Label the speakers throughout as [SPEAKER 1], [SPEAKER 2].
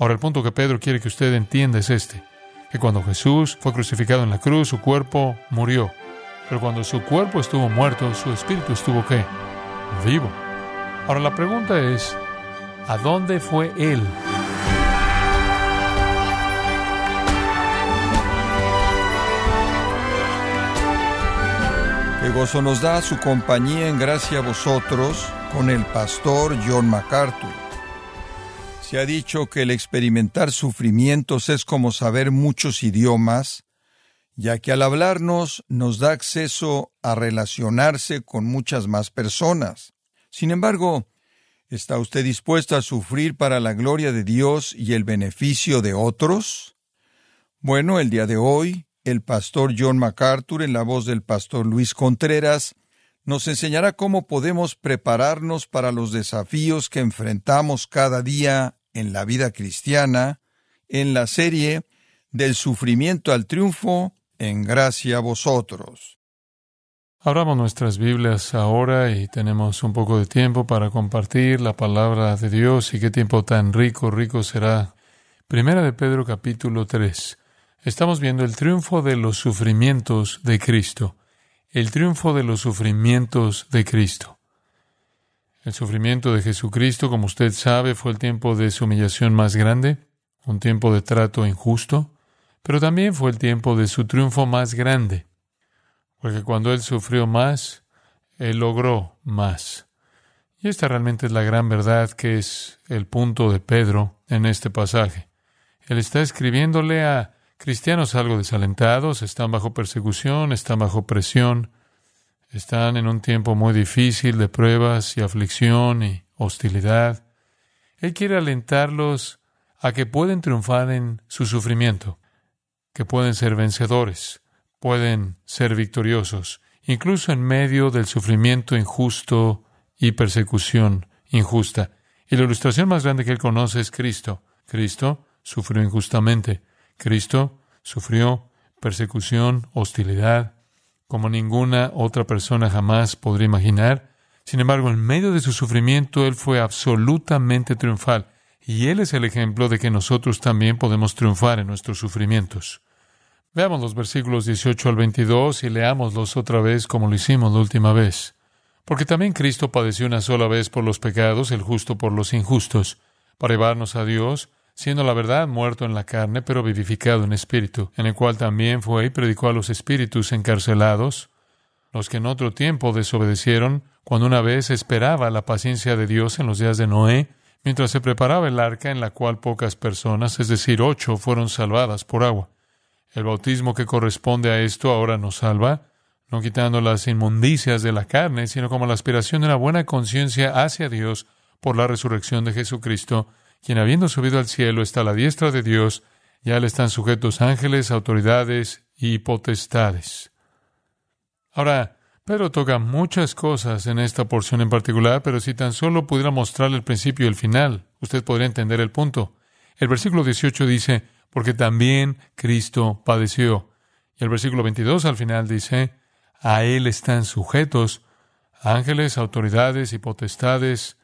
[SPEAKER 1] Ahora el punto que Pedro quiere que usted entienda es este, que cuando Jesús fue crucificado en la cruz, su cuerpo murió. Pero cuando su cuerpo estuvo muerto, su espíritu estuvo qué? Vivo. Ahora la pregunta es, ¿a dónde fue Él?
[SPEAKER 2] Qué gozo nos da su compañía en gracia a vosotros con el pastor John MacArthur. Se ha dicho que el experimentar sufrimientos es como saber muchos idiomas, ya que al hablarnos nos da acceso a relacionarse con muchas más personas. Sin embargo, ¿está usted dispuesto a sufrir para la gloria de Dios y el beneficio de otros? Bueno, el día de hoy, el pastor John MacArthur, en la voz del pastor Luis Contreras, nos enseñará cómo podemos prepararnos para los desafíos que enfrentamos cada día en la vida cristiana, en la serie Del sufrimiento al triunfo, en gracia a vosotros.
[SPEAKER 1] Abramos nuestras Biblias ahora y tenemos un poco de tiempo para compartir la palabra de Dios y qué tiempo tan rico, rico será. Primera de Pedro capítulo 3. Estamos viendo el triunfo de los sufrimientos de Cristo. El triunfo de los sufrimientos de Cristo. El sufrimiento de Jesucristo, como usted sabe, fue el tiempo de su humillación más grande, un tiempo de trato injusto, pero también fue el tiempo de su triunfo más grande, porque cuando Él sufrió más, Él logró más. Y esta realmente es la gran verdad que es el punto de Pedro en este pasaje. Él está escribiéndole a cristianos algo desalentados, están bajo persecución, están bajo presión, están en un tiempo muy difícil de pruebas y aflicción y hostilidad. Él quiere alentarlos a que pueden triunfar en su sufrimiento, que pueden ser vencedores, pueden ser victoriosos, incluso en medio del sufrimiento injusto y persecución injusta. Y la ilustración más grande que él conoce es Cristo. Cristo sufrió injustamente. Cristo sufrió persecución, hostilidad, como ninguna otra persona jamás podría imaginar. Sin embargo, en medio de su sufrimiento, Él fue absolutamente triunfal. Y Él es el ejemplo de que nosotros también podemos triunfar en nuestros sufrimientos. Veamos los versículos 18 al 22 y leámoslos otra vez como lo hicimos la última vez. Porque también Cristo padeció una sola vez por los pecados, el justo por los injustos, para llevarnos a Dios, siendo la verdad muerto en la carne, pero vivificado en espíritu, en el cual también fue y predicó a los espíritus encarcelados, los que en otro tiempo desobedecieron, cuando una vez esperaba la paciencia de Dios en los días de Noé, mientras se preparaba el arca en la cual pocas personas, es decir, ocho, fueron salvadas por agua. El bautismo que corresponde a esto ahora nos salva, no quitando las inmundicias de la carne, sino como la aspiración de una buena conciencia hacia Dios por la resurrección de Jesucristo, quien habiendo subido al cielo está a la diestra de Dios, ya le están sujetos ángeles, autoridades y potestades. Ahora, Pedro toca muchas cosas en esta porción en particular, pero si tan solo pudiera mostrarle el principio y el final, usted podría entender el punto. El versículo 18 dice, porque también Cristo padeció. Y el versículo 22 al final dice, a Él están sujetos ángeles, autoridades y potestades,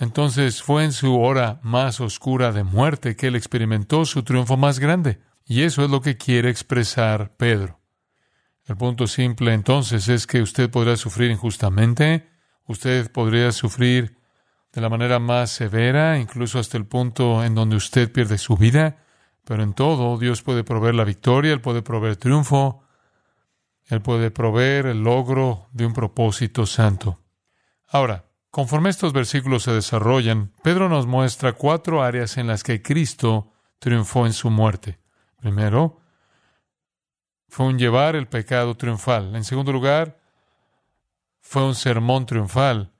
[SPEAKER 1] entonces fue en su hora más oscura de muerte que él experimentó su triunfo más grande. Y eso es lo que quiere expresar Pedro. El punto simple entonces es que usted podrá sufrir injustamente, usted podría sufrir de la manera más severa, incluso hasta el punto en donde usted pierde su vida, pero en todo Dios puede proveer la victoria, Él puede proveer triunfo, Él puede proveer el logro de un propósito santo. Ahora, Conforme estos versículos se desarrollan, Pedro nos muestra cuatro áreas en las que Cristo triunfó en su muerte. Primero, fue un llevar el pecado triunfal. En segundo lugar, fue un sermón triunfal.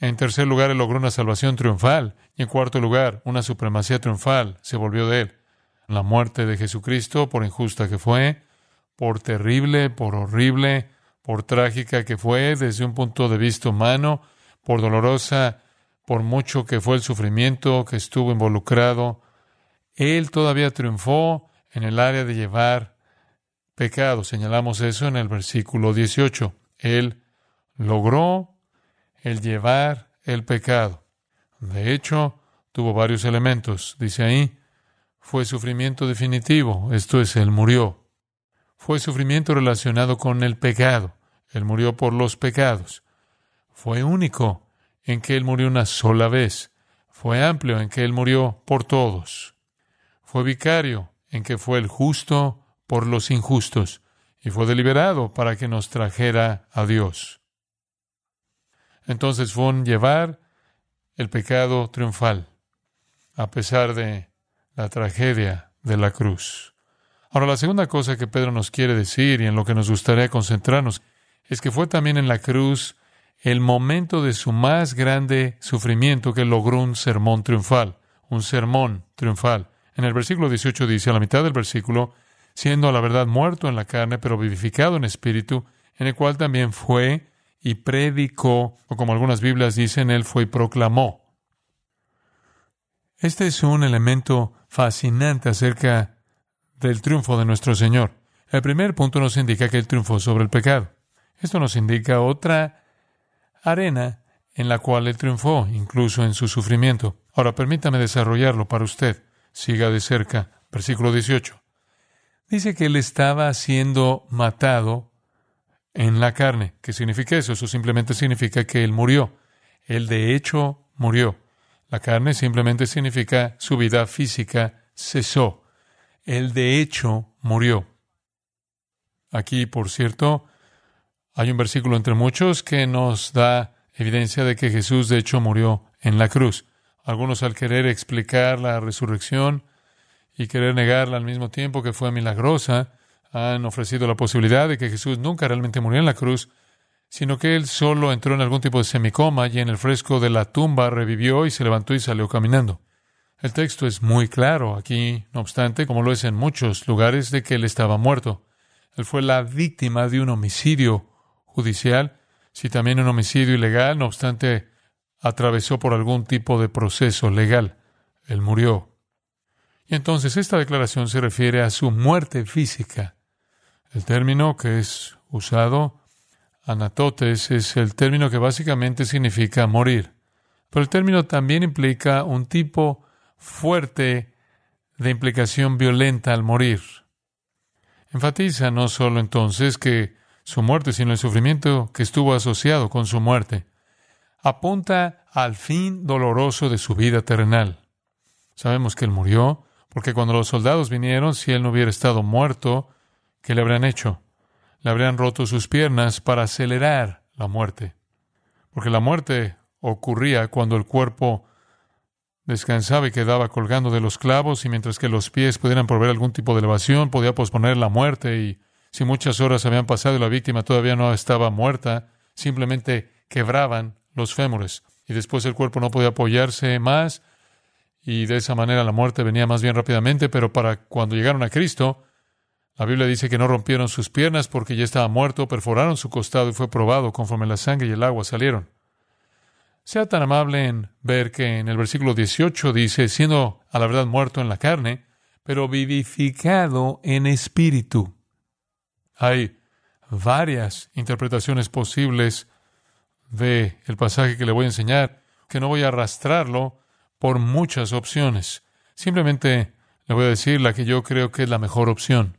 [SPEAKER 1] En tercer lugar, él logró una salvación triunfal. Y en cuarto lugar, una supremacía triunfal se volvió de él. La muerte de Jesucristo, por injusta que fue, por terrible, por horrible, por trágica que fue desde un punto de vista humano, por dolorosa, por mucho que fue el sufrimiento que estuvo involucrado, Él todavía triunfó en el área de llevar pecado. Señalamos eso en el versículo 18. Él logró el llevar el pecado. De hecho, tuvo varios elementos. Dice ahí, fue sufrimiento definitivo, esto es, Él murió. Fue sufrimiento relacionado con el pecado, Él murió por los pecados. Fue único en que Él murió una sola vez. Fue amplio en que Él murió por todos. Fue vicario en que fue el justo por los injustos y fue deliberado para que nos trajera a Dios. Entonces fue un llevar el pecado triunfal, a pesar de la tragedia de la cruz. Ahora, la segunda cosa que Pedro nos quiere decir y en lo que nos gustaría concentrarnos es que fue también en la cruz el momento de su más grande sufrimiento que logró un sermón triunfal, un sermón triunfal. En el versículo 18 dice, a la mitad del versículo, siendo a la verdad muerto en la carne, pero vivificado en espíritu, en el cual también fue y predicó, o como algunas Biblias dicen, él fue y proclamó. Este es un elemento fascinante acerca del triunfo de nuestro Señor. El primer punto nos indica que él triunfó sobre el pecado. Esto nos indica otra arena en la cual él triunfó, incluso en su sufrimiento. Ahora permítame desarrollarlo para usted. Siga de cerca. Versículo 18. Dice que él estaba siendo matado en la carne. ¿Qué significa eso? Eso simplemente significa que él murió. Él de hecho murió. La carne simplemente significa su vida física cesó. Él de hecho murió. Aquí, por cierto, hay un versículo entre muchos que nos da evidencia de que Jesús de hecho murió en la cruz. Algunos al querer explicar la resurrección y querer negarla al mismo tiempo que fue milagrosa, han ofrecido la posibilidad de que Jesús nunca realmente murió en la cruz, sino que él solo entró en algún tipo de semicoma y en el fresco de la tumba revivió y se levantó y salió caminando. El texto es muy claro aquí, no obstante, como lo es en muchos lugares, de que él estaba muerto. Él fue la víctima de un homicidio judicial, si también un homicidio ilegal, no obstante, atravesó por algún tipo de proceso legal. Él murió. Y entonces esta declaración se refiere a su muerte física. El término que es usado, anatotes, es el término que básicamente significa morir. Pero el término también implica un tipo fuerte de implicación violenta al morir. Enfatiza no solo entonces que su muerte, sino el sufrimiento que estuvo asociado con su muerte. Apunta al fin doloroso de su vida terrenal. Sabemos que él murió, porque cuando los soldados vinieron, si él no hubiera estado muerto, ¿qué le habrían hecho? Le habrían roto sus piernas para acelerar la muerte. Porque la muerte ocurría cuando el cuerpo descansaba y quedaba colgando de los clavos, y mientras que los pies pudieran proveer algún tipo de elevación, podía posponer la muerte, y si muchas horas habían pasado y la víctima todavía no estaba muerta, simplemente quebraban los fémures, y después el cuerpo no podía apoyarse más, y de esa manera la muerte venía más bien rápidamente, pero para cuando llegaron a Cristo, la Biblia dice que no rompieron sus piernas porque ya estaba muerto, perforaron su costado y fue probado conforme la sangre y el agua salieron. Sea tan amable en ver que en el versículo 18 dice, siendo a la verdad muerto en la carne, pero vivificado en espíritu. Hay varias interpretaciones posibles de el pasaje que le voy a enseñar, que no voy a arrastrarlo por muchas opciones. Simplemente le voy a decir la que yo creo que es la mejor opción.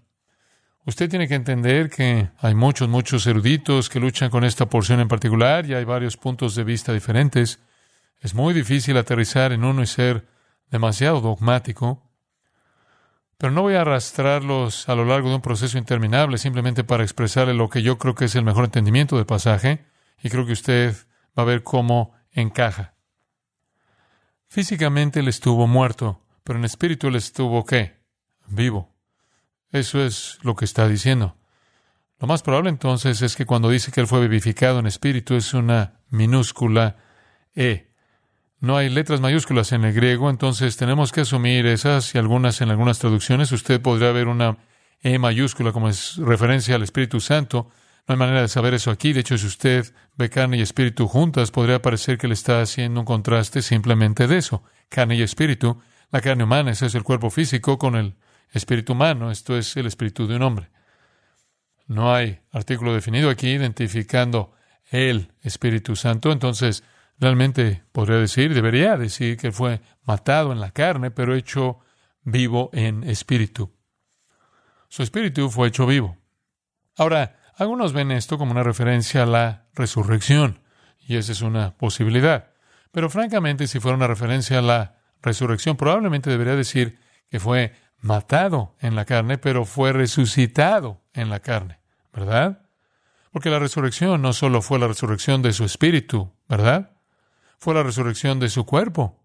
[SPEAKER 1] Usted tiene que entender que hay muchos, muchos eruditos que luchan con esta porción en particular y hay varios puntos de vista diferentes. Es muy difícil aterrizar en uno y ser demasiado dogmático. Pero no voy a arrastrarlos a lo largo de un proceso interminable simplemente para expresarle lo que yo creo que es el mejor entendimiento del pasaje y creo que usted va a ver cómo encaja. Físicamente él estuvo muerto, pero en espíritu él estuvo qué? Vivo. Eso es lo que está diciendo. Lo más probable entonces es que cuando dice que él fue vivificado en espíritu es una minúscula E. No hay letras mayúsculas en el griego, entonces tenemos que asumir esas y algunas en algunas traducciones. Usted podría ver una E mayúscula como es referencia al Espíritu Santo, no hay manera de saber eso aquí. De hecho, si usted ve carne y espíritu juntas, podría parecer que le está haciendo un contraste simplemente de eso. Carne y espíritu. La carne humana, ese es el cuerpo físico con el espíritu humano. Esto es el espíritu de un hombre. No hay artículo definido aquí identificando el Espíritu Santo. Entonces, Realmente podría decir, debería decir que fue matado en la carne, pero hecho vivo en espíritu. Su espíritu fue hecho vivo. Ahora, algunos ven esto como una referencia a la resurrección, y esa es una posibilidad. Pero francamente, si fuera una referencia a la resurrección, probablemente debería decir que fue matado en la carne, pero fue resucitado en la carne, ¿verdad? Porque la resurrección no solo fue la resurrección de su espíritu, ¿verdad? Fue la resurrección de su cuerpo.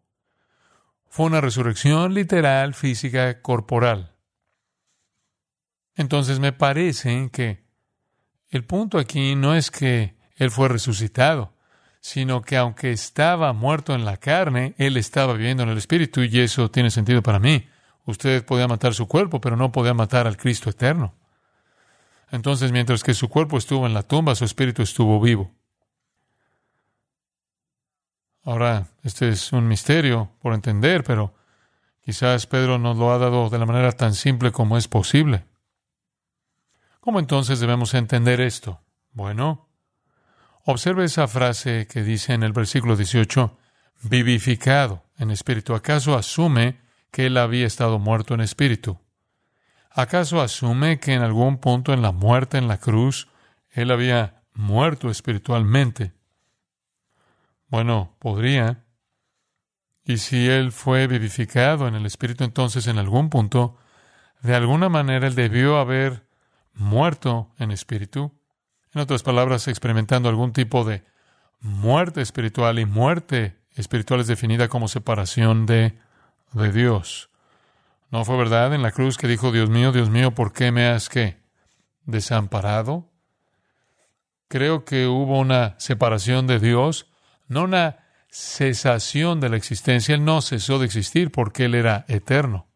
[SPEAKER 1] Fue una resurrección literal, física, corporal. Entonces me parece que el punto aquí no es que Él fue resucitado, sino que aunque estaba muerto en la carne, Él estaba viviendo en el Espíritu y eso tiene sentido para mí. Usted podía matar su cuerpo, pero no podía matar al Cristo eterno. Entonces, mientras que su cuerpo estuvo en la tumba, su espíritu estuvo vivo. Ahora, este es un misterio por entender, pero quizás Pedro nos lo ha dado de la manera tan simple como es posible. ¿Cómo entonces debemos entender esto? Bueno, observe esa frase que dice en el versículo 18, vivificado en espíritu. ¿Acaso asume que él había estado muerto en espíritu? ¿Acaso asume que en algún punto en la muerte en la cruz él había muerto espiritualmente? Bueno, podría. Y si él fue vivificado en el espíritu, entonces en algún punto, de alguna manera él debió haber muerto en espíritu. En otras palabras, experimentando algún tipo de muerte espiritual y muerte espiritual es definida como separación de, de Dios. ¿No fue verdad en la cruz que dijo, Dios mío, Dios mío, ¿por qué me has? Desamparado. Creo que hubo una separación de Dios, no una cesación de la existencia. Él no cesó de existir porque Él era eterno.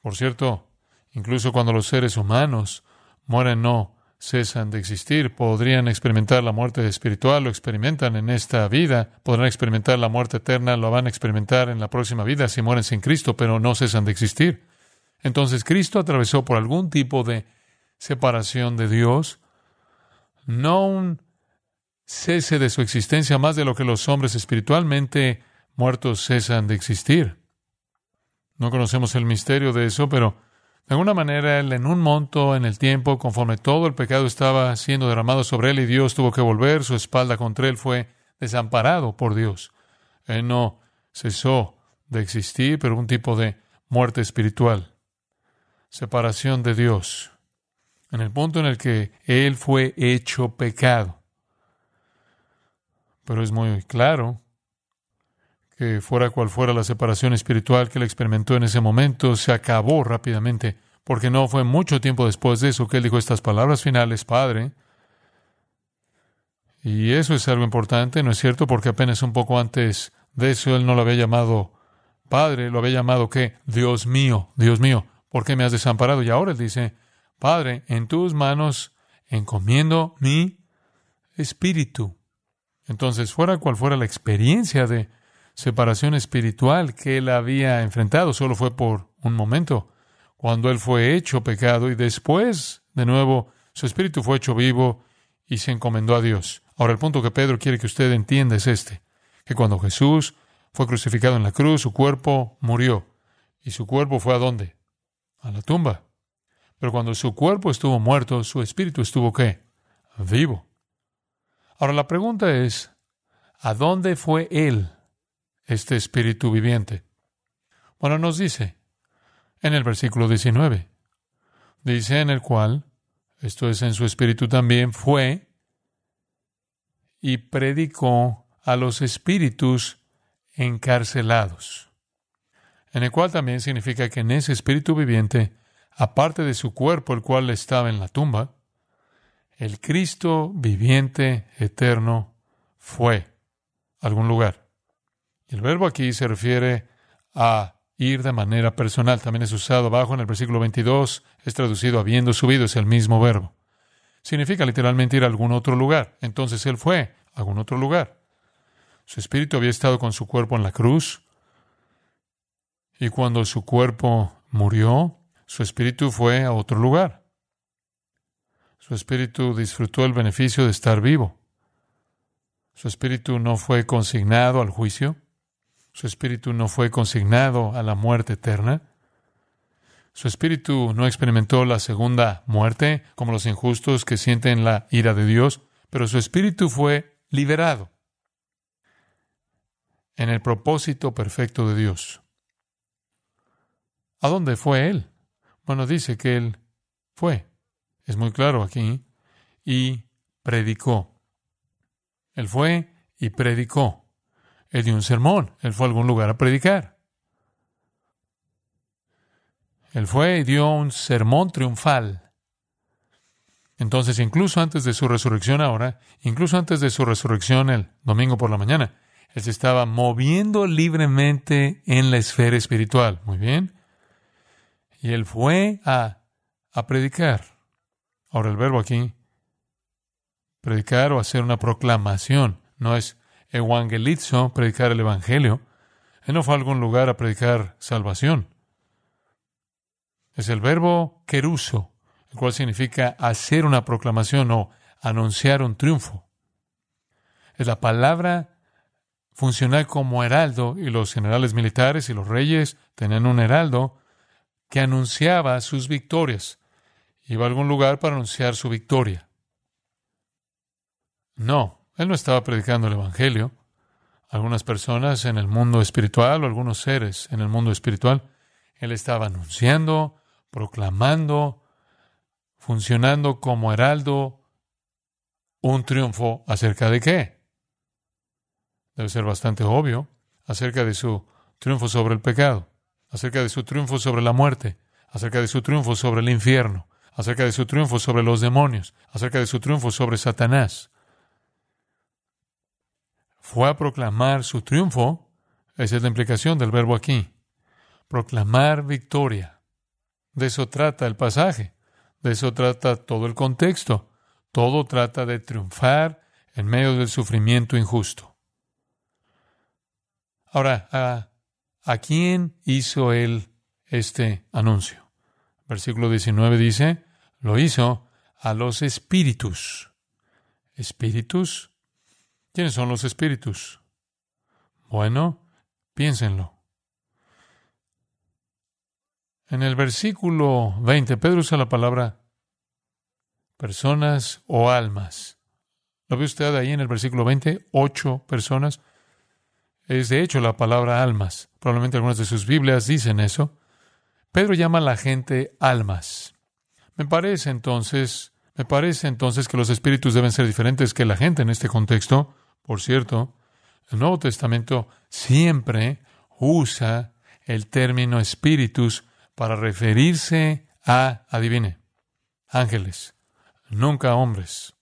[SPEAKER 1] Por cierto, incluso cuando los seres humanos mueren, no cesan de existir. Podrían experimentar la muerte espiritual, lo experimentan en esta vida, podrán experimentar la muerte eterna, lo van a experimentar en la próxima vida si mueren sin Cristo, pero no cesan de existir. Entonces Cristo atravesó por algún tipo de separación de Dios, no un cese de su existencia más de lo que los hombres espiritualmente muertos cesan de existir. No conocemos el misterio de eso, pero de alguna manera, él en un monto en el tiempo, conforme todo el pecado estaba siendo derramado sobre él y Dios tuvo que volver su espalda contra él, fue desamparado por Dios. Él no cesó de existir, pero un tipo de muerte espiritual, separación de Dios, en el punto en el que él fue hecho pecado. Pero es muy claro que fuera cual fuera la separación espiritual que él experimentó en ese momento, se acabó rápidamente, porque no fue mucho tiempo después de eso que él dijo estas palabras finales, Padre. Y eso es algo importante, ¿no es cierto? Porque apenas un poco antes de eso él no lo había llamado Padre, lo había llamado ¿qué? Dios mío, Dios mío, ¿por qué me has desamparado? Y ahora él dice, Padre, en tus manos encomiendo mi espíritu. Entonces, fuera cual fuera la experiencia de separación espiritual que él había enfrentado solo fue por un momento, cuando él fue hecho pecado y después, de nuevo, su espíritu fue hecho vivo y se encomendó a Dios. Ahora, el punto que Pedro quiere que usted entienda es este, que cuando Jesús fue crucificado en la cruz, su cuerpo murió. ¿Y su cuerpo fue a dónde? A la tumba. Pero cuando su cuerpo estuvo muerto, su espíritu estuvo qué? Vivo. Ahora la pregunta es, ¿a dónde fue él este espíritu viviente? Bueno, nos dice en el versículo 19. Dice en el cual, esto es en su espíritu también, fue y predicó a los espíritus encarcelados. En el cual también significa que en ese espíritu viviente, aparte de su cuerpo, el cual estaba en la tumba, el Cristo viviente eterno fue a algún lugar. El verbo aquí se refiere a ir de manera personal. También es usado abajo en el versículo 22, es traducido habiendo subido, es el mismo verbo. Significa literalmente ir a algún otro lugar. Entonces él fue a algún otro lugar. Su espíritu había estado con su cuerpo en la cruz y cuando su cuerpo murió, su espíritu fue a otro lugar. Su espíritu disfrutó el beneficio de estar vivo. Su espíritu no fue consignado al juicio. Su espíritu no fue consignado a la muerte eterna. Su espíritu no experimentó la segunda muerte, como los injustos que sienten la ira de Dios, pero su espíritu fue liberado en el propósito perfecto de Dios. ¿A dónde fue él? Bueno, dice que él fue, es muy claro aquí, y predicó. Él fue y predicó. Él dio un sermón, él fue a algún lugar a predicar. Él fue y dio un sermón triunfal. Entonces, incluso antes de su resurrección ahora, incluso antes de su resurrección el domingo por la mañana, él se estaba moviendo libremente en la esfera espiritual. Muy bien. Y él fue a, a predicar. Ahora el verbo aquí, predicar o hacer una proclamación, no es evangelizo, predicar el evangelio. Él no fue a algún lugar a predicar salvación. Es el verbo queruso, el cual significa hacer una proclamación o anunciar un triunfo. Es la palabra funcional como heraldo y los generales militares y los reyes tenían un heraldo que anunciaba sus victorias. Iba a algún lugar para anunciar su victoria. No, él no estaba predicando el Evangelio. Algunas personas en el mundo espiritual o algunos seres en el mundo espiritual, él estaba anunciando proclamando, funcionando como heraldo, un triunfo acerca de qué? Debe ser bastante obvio, acerca de su triunfo sobre el pecado, acerca de su triunfo sobre la muerte, acerca de su triunfo sobre el infierno, acerca de su triunfo sobre los demonios, acerca de su triunfo sobre Satanás. Fue a proclamar su triunfo, esa es la implicación del verbo aquí, proclamar victoria. De eso trata el pasaje, de eso trata todo el contexto. Todo trata de triunfar en medio del sufrimiento injusto. Ahora, ¿a, ¿a quién hizo él este anuncio? Versículo 19 dice, lo hizo a los espíritus. ¿Espíritus? ¿Quiénes son los espíritus? Bueno, piénsenlo. En el versículo 20, Pedro usa la palabra personas o almas. ¿Lo ve usted ahí en el versículo 20? Ocho personas. Es de hecho la palabra almas. Probablemente algunas de sus Biblias dicen eso. Pedro llama a la gente almas. Me parece entonces, me parece entonces que los espíritus deben ser diferentes que la gente en este contexto. Por cierto, el Nuevo Testamento siempre usa el término espíritus para referirse a, adivine, ángeles, nunca hombres.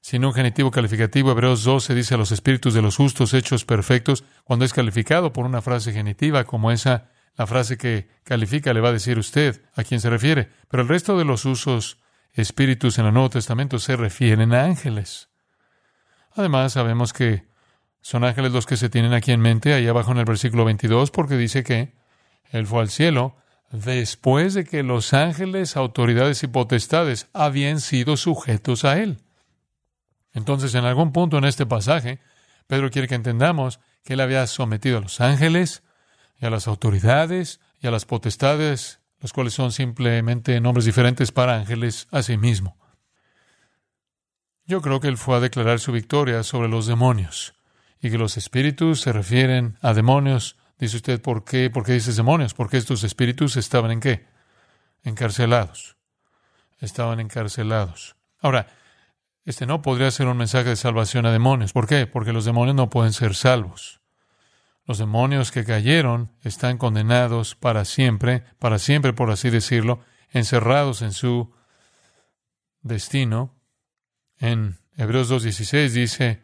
[SPEAKER 1] Sin un genitivo calificativo, Hebreos 12 dice a los espíritus de los justos hechos perfectos, cuando es calificado por una frase genitiva como esa, la frase que califica le va a decir usted a quién se refiere. Pero el resto de los usos espíritus en el Nuevo Testamento se refieren a ángeles. Además, sabemos que son ángeles los que se tienen aquí en mente, ahí abajo en el versículo 22, porque dice que él fue al cielo después de que los ángeles, autoridades y potestades habían sido sujetos a Él. Entonces, en algún punto en este pasaje, Pedro quiere que entendamos que Él había sometido a los ángeles y a las autoridades y a las potestades, los cuales son simplemente nombres diferentes para ángeles a sí mismo. Yo creo que Él fue a declarar su victoria sobre los demonios y que los espíritus se refieren a demonios Dice usted, ¿por qué? ¿Por qué dices demonios? Porque estos espíritus estaban en qué? Encarcelados. Estaban encarcelados. Ahora, este no podría ser un mensaje de salvación a demonios. ¿Por qué? Porque los demonios no pueden ser salvos. Los demonios que cayeron están condenados para siempre, para siempre por así decirlo, encerrados en su destino. En Hebreos 2.16 dice,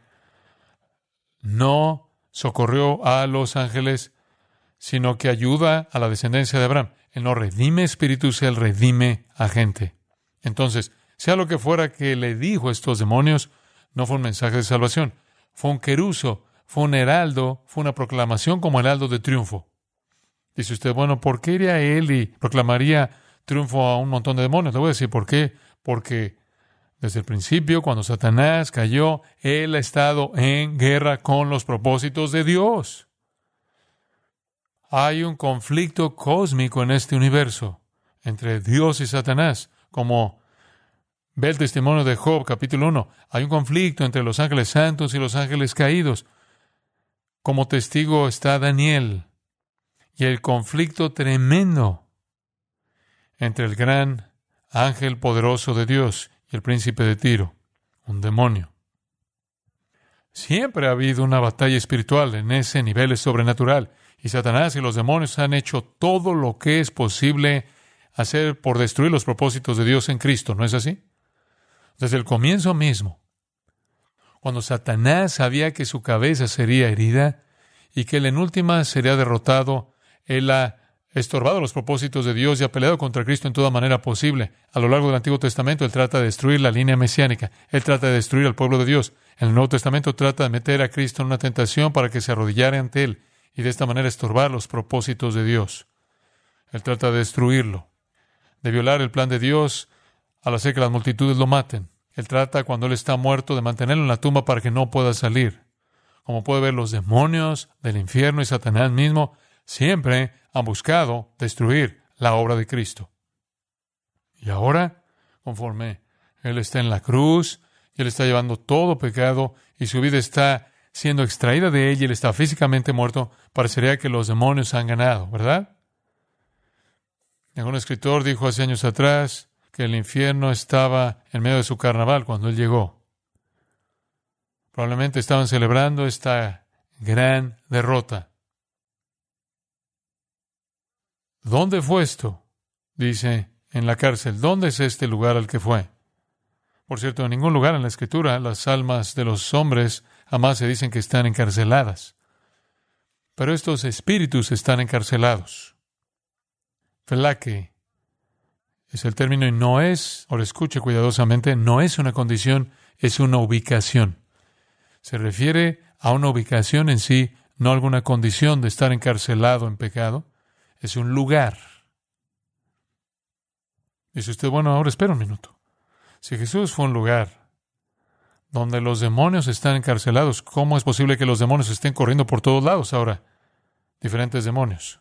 [SPEAKER 1] no socorrió a los ángeles sino que ayuda a la descendencia de Abraham. Él no redime espíritus, él redime a gente. Entonces, sea lo que fuera que le dijo a estos demonios, no fue un mensaje de salvación, fue un queruso, fue un heraldo, fue una proclamación como heraldo de triunfo. Dice usted, bueno, ¿por qué iría él y proclamaría triunfo a un montón de demonios? Le voy a decir por qué. Porque Desde el principio, cuando Satanás cayó, él ha estado en guerra con los propósitos de Dios. Hay un conflicto cósmico en este universo entre Dios y Satanás, como ve el testimonio de Job, capítulo 1. Hay un conflicto entre los ángeles santos y los ángeles caídos. Como testigo está Daniel. Y el conflicto tremendo entre el gran ángel poderoso de Dios y el príncipe de Tiro, un demonio. Siempre ha habido una batalla espiritual en ese nivel sobrenatural. Y Satanás y los demonios han hecho todo lo que es posible hacer por destruir los propósitos de Dios en Cristo, ¿no es así? Desde el comienzo mismo, cuando Satanás sabía que su cabeza sería herida y que él en última sería derrotado, él ha estorbado los propósitos de Dios y ha peleado contra Cristo en toda manera posible. A lo largo del Antiguo Testamento, él trata de destruir la línea mesiánica, él trata de destruir al pueblo de Dios. En el Nuevo Testamento trata de meter a Cristo en una tentación para que se arrodillara ante él y de esta manera estorbar los propósitos de Dios. Él trata de destruirlo, de violar el plan de Dios al hacer que las multitudes lo maten. Él trata, cuando Él está muerto, de mantenerlo en la tumba para que no pueda salir. Como puede ver, los demonios del infierno y Satanás mismo siempre han buscado destruir la obra de Cristo. Y ahora, conforme Él está en la cruz, y Él está llevando todo pecado, y su vida está siendo extraída de ella y él está físicamente muerto, parecería que los demonios han ganado, ¿verdad? Un escritor dijo hace años atrás que el infierno estaba en medio de su carnaval cuando él llegó. Probablemente estaban celebrando esta gran derrota. ¿Dónde fue esto? Dice, en la cárcel. ¿Dónde es este lugar al que fue? Por cierto, en ningún lugar en la escritura las almas de los hombres jamás se dicen que están encarceladas. Pero estos espíritus están encarcelados. Felaque es el término y no es, ahora escuche cuidadosamente, no es una condición, es una ubicación. Se refiere a una ubicación en sí, no alguna condición de estar encarcelado en pecado. Es un lugar. Dice usted, bueno, ahora espera un minuto. Si Jesús fue un lugar donde los demonios están encarcelados. ¿Cómo es posible que los demonios estén corriendo por todos lados ahora? Diferentes demonios.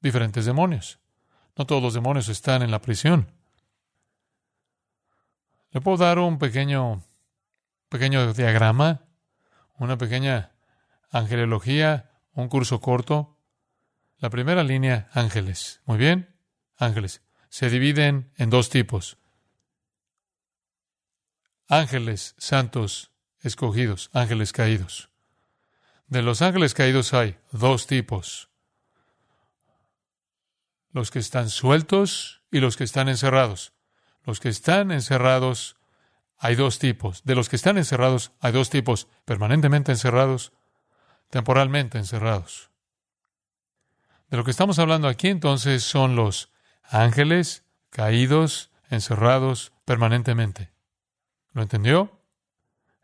[SPEAKER 1] Diferentes demonios. No todos los demonios están en la prisión. Le puedo dar un pequeño, pequeño diagrama, una pequeña angelología, un curso corto. La primera línea, ángeles. Muy bien, ángeles. Se dividen en dos tipos ángeles santos escogidos, ángeles caídos. De los ángeles caídos hay dos tipos. Los que están sueltos y los que están encerrados. Los que están encerrados hay dos tipos. De los que están encerrados hay dos tipos. Permanentemente encerrados, temporalmente encerrados. De lo que estamos hablando aquí entonces son los ángeles caídos, encerrados permanentemente. ¿Lo entendió?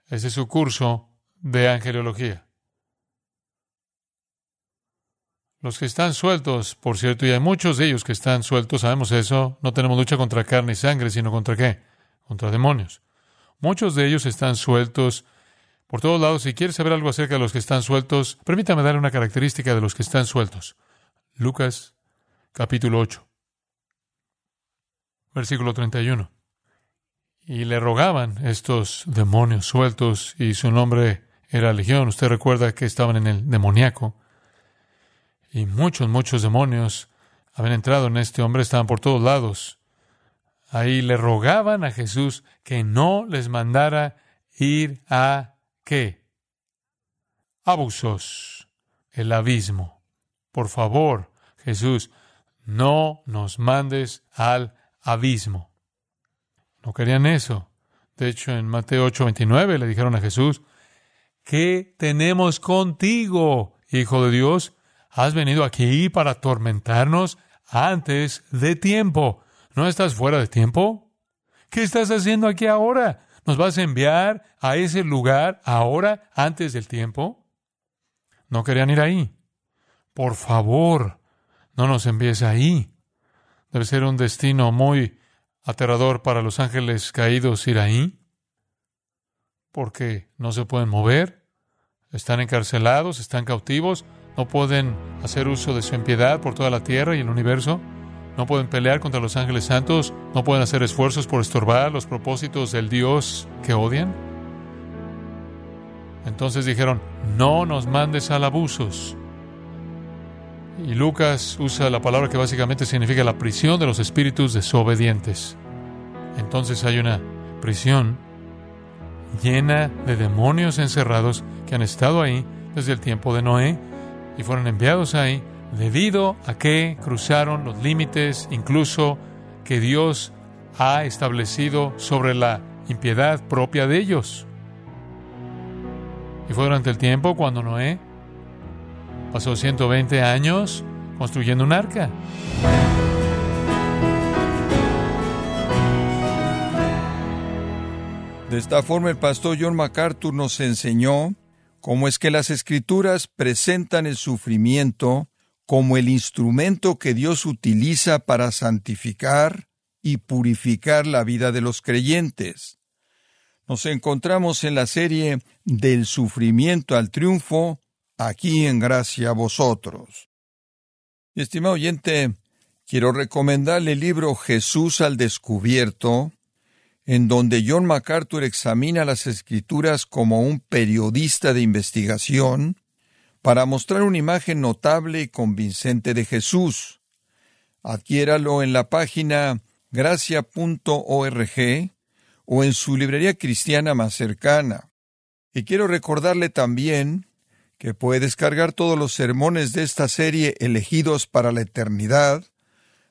[SPEAKER 1] Ese es su curso de angelología. Los que están sueltos, por cierto, y hay muchos de ellos que están sueltos, sabemos eso, no tenemos lucha contra carne y sangre, sino contra qué? Contra demonios. Muchos de ellos están sueltos por todos lados. Si quiere saber algo acerca de los que están sueltos, permítame darle una característica de los que están sueltos. Lucas capítulo 8, versículo 31 y le rogaban estos demonios sueltos y su nombre era Legión. Usted recuerda que estaban en el demoníaco y muchos, muchos demonios habían entrado en este hombre, estaban por todos lados. Ahí le rogaban a Jesús que no les mandara ir a qué? Abusos, el abismo. Por favor, Jesús, no nos mandes al abismo. No querían eso. De hecho, en Mateo 8:29 le dijeron a Jesús, ¿qué tenemos contigo, Hijo de Dios? Has venido aquí para atormentarnos antes de tiempo. ¿No estás fuera de tiempo? ¿Qué estás haciendo aquí ahora? ¿Nos vas a enviar a ese lugar ahora, antes del tiempo? No querían ir ahí. Por favor, no nos envíes ahí. Debe ser un destino muy aterrador para los ángeles caídos ir ahí, porque no se pueden mover, están encarcelados, están cautivos, no pueden hacer uso de su impiedad por toda la tierra y el universo, no pueden pelear contra los ángeles santos, no pueden hacer esfuerzos por estorbar los propósitos del Dios que odian. Entonces dijeron, no nos mandes al abusos. Y Lucas usa la palabra que básicamente significa la prisión de los espíritus desobedientes. Entonces hay una prisión llena de demonios encerrados que han estado ahí desde el tiempo de Noé y fueron enviados ahí debido a que cruzaron los límites incluso que Dios ha establecido sobre la impiedad propia de ellos. Y fue durante el tiempo cuando Noé pasó 120 años construyendo un arca.
[SPEAKER 2] De esta forma el pastor John MacArthur nos enseñó cómo es que las escrituras presentan el sufrimiento como el instrumento que Dios utiliza para santificar y purificar la vida de los creyentes. Nos encontramos en la serie Del sufrimiento al triunfo, aquí en gracia a vosotros. estimado oyente, quiero recomendarle el libro Jesús al descubierto, en donde John MacArthur examina las escrituras como un periodista de investigación para mostrar una imagen notable y convincente de Jesús. Adquiéralo en la página gracia.org o en su librería cristiana más cercana. Y quiero recordarle también que puede descargar todos los sermones de esta serie elegidos para la eternidad,